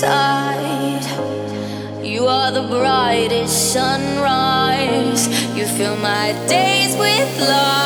side. You are the brightest sunrise. You fill my days with light.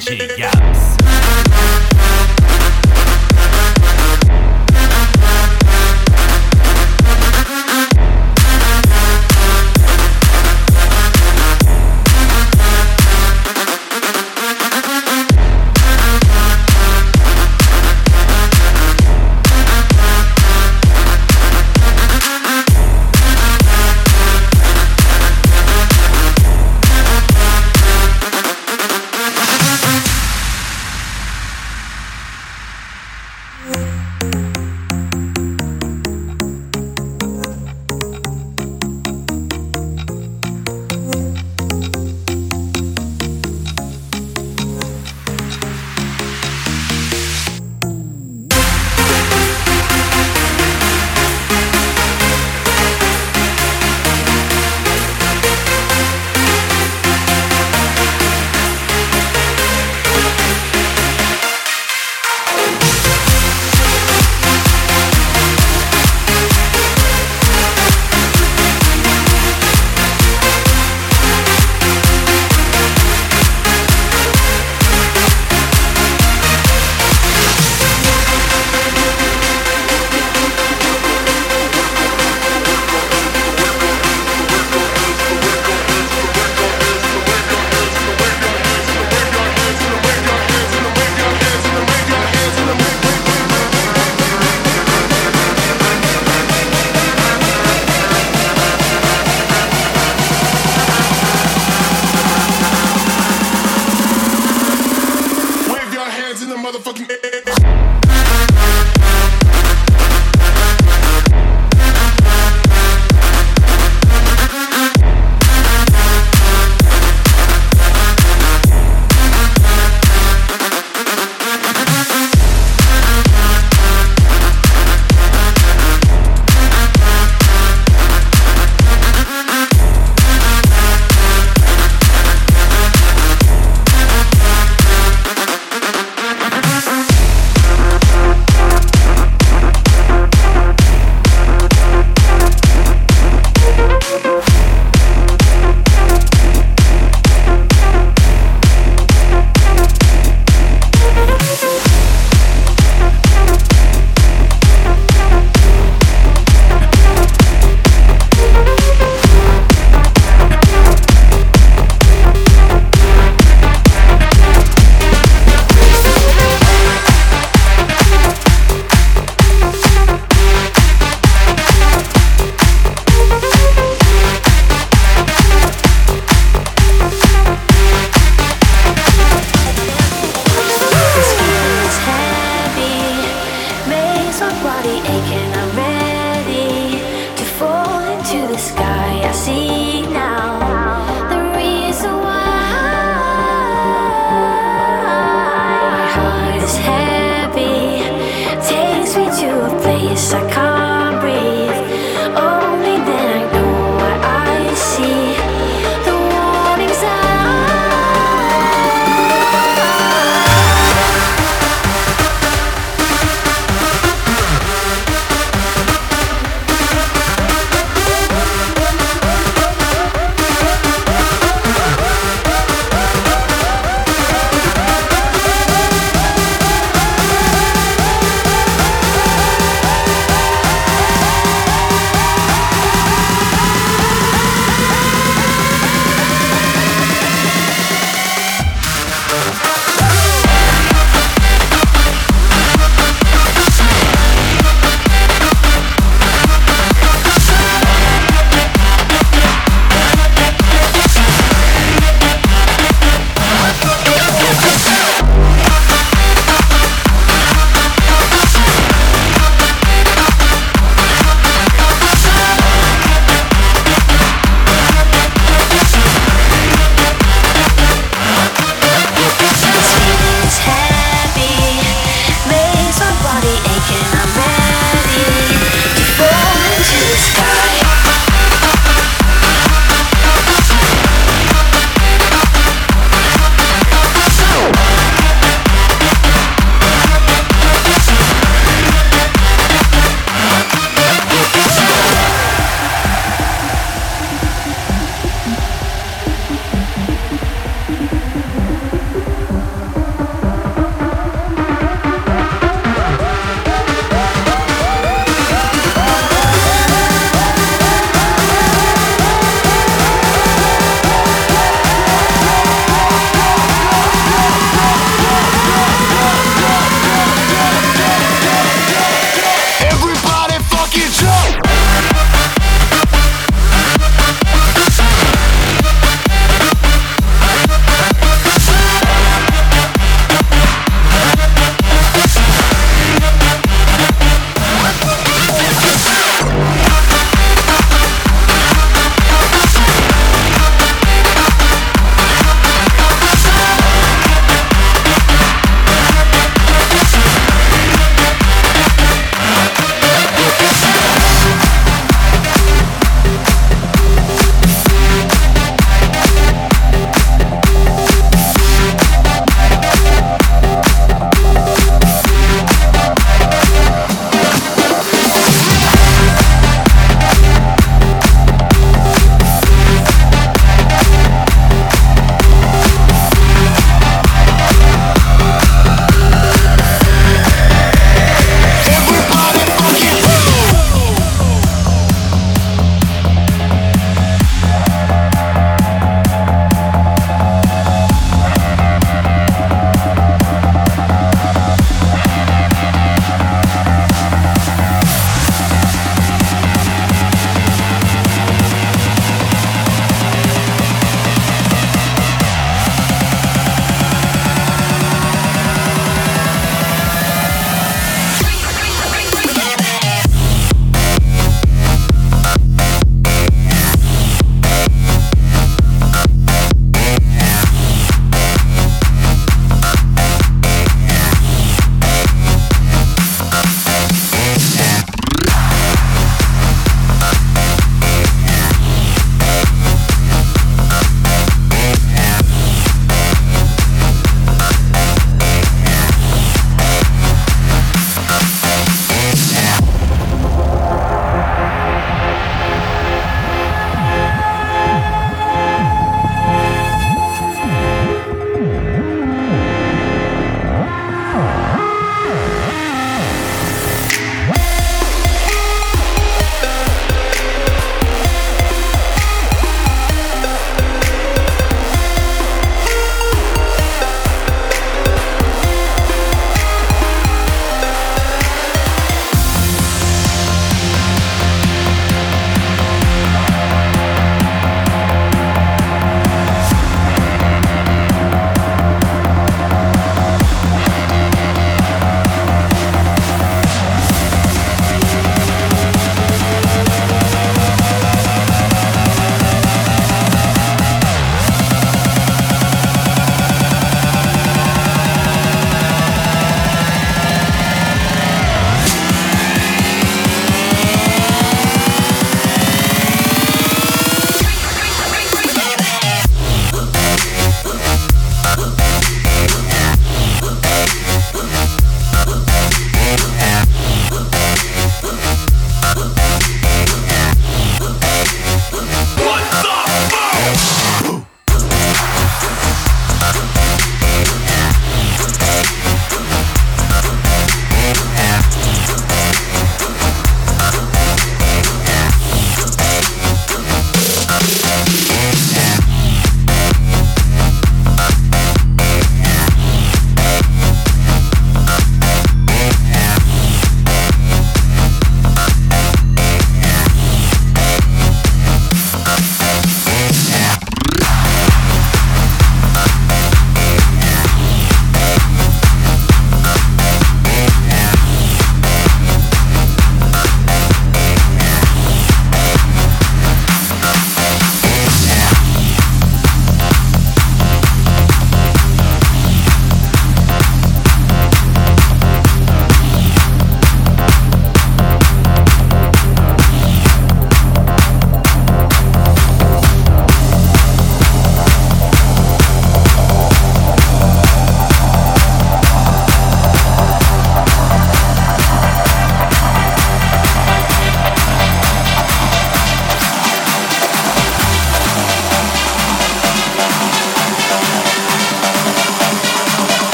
DJ Yams.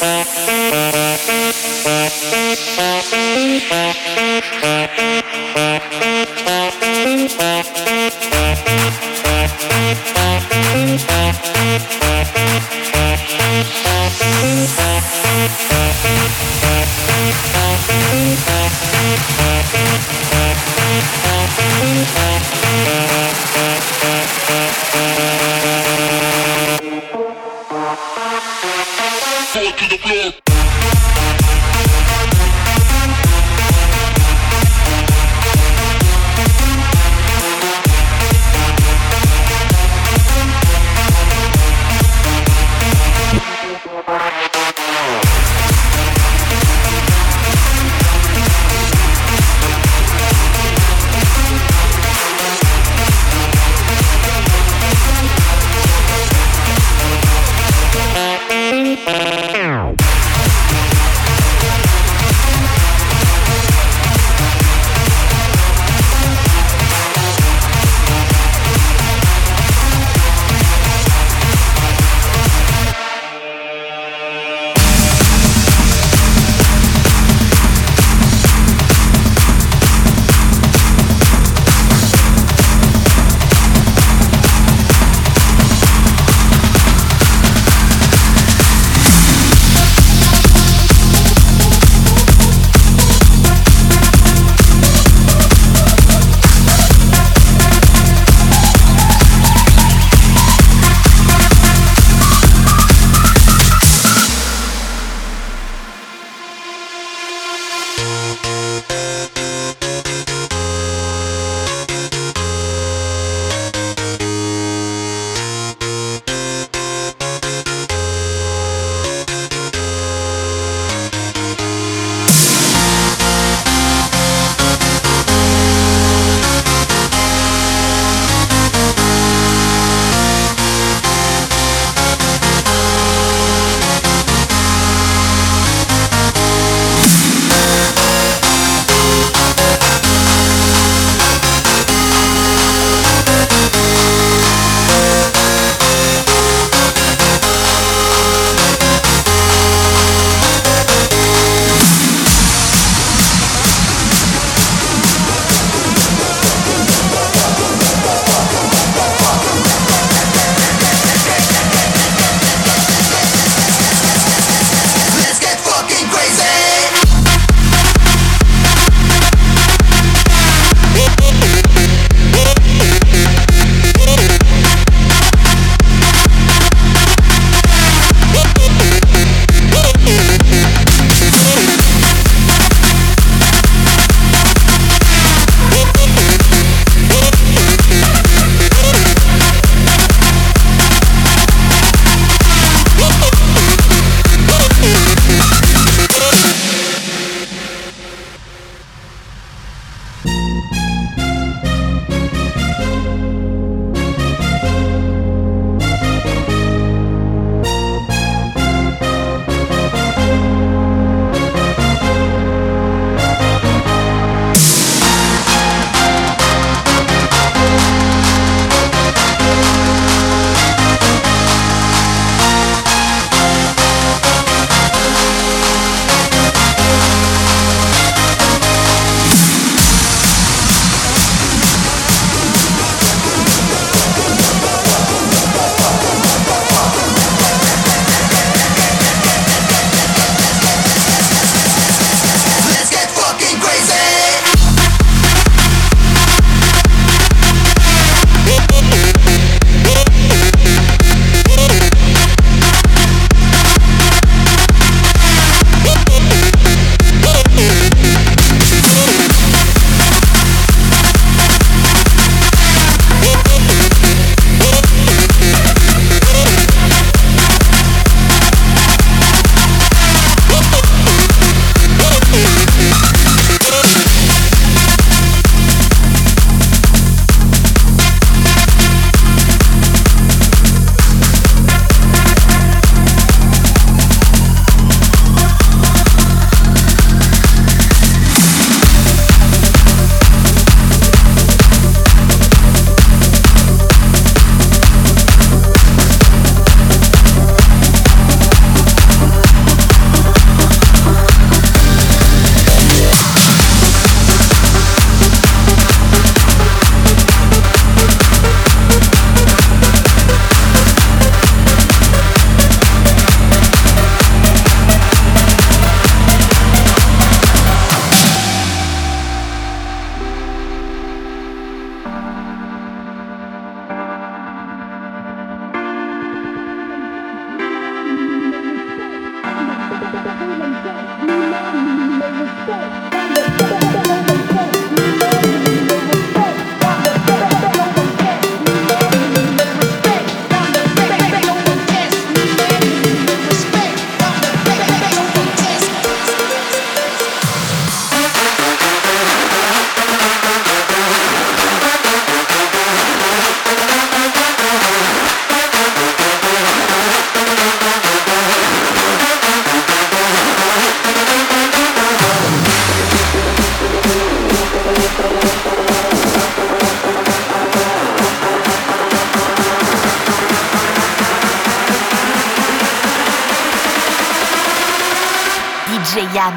Bye.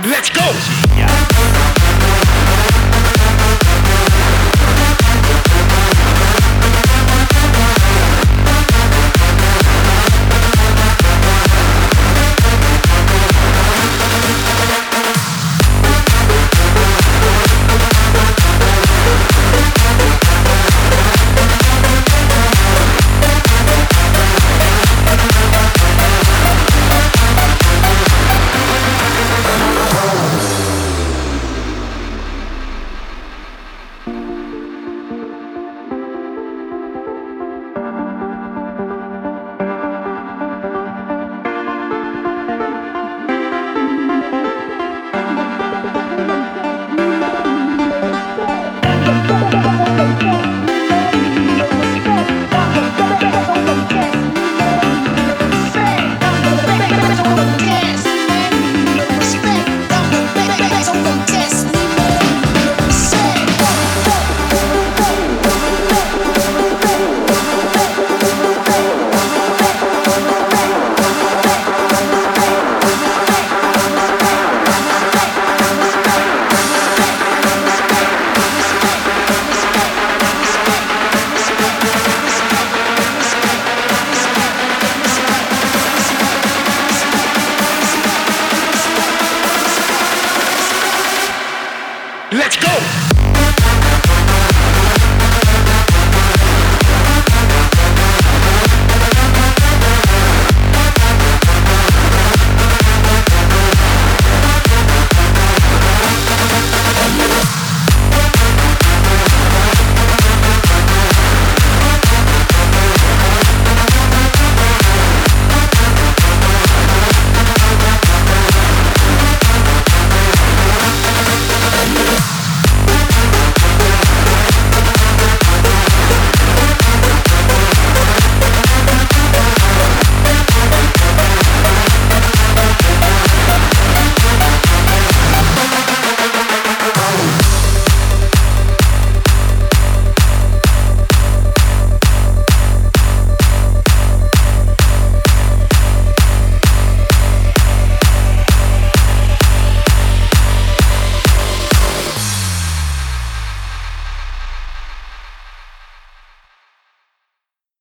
Let's.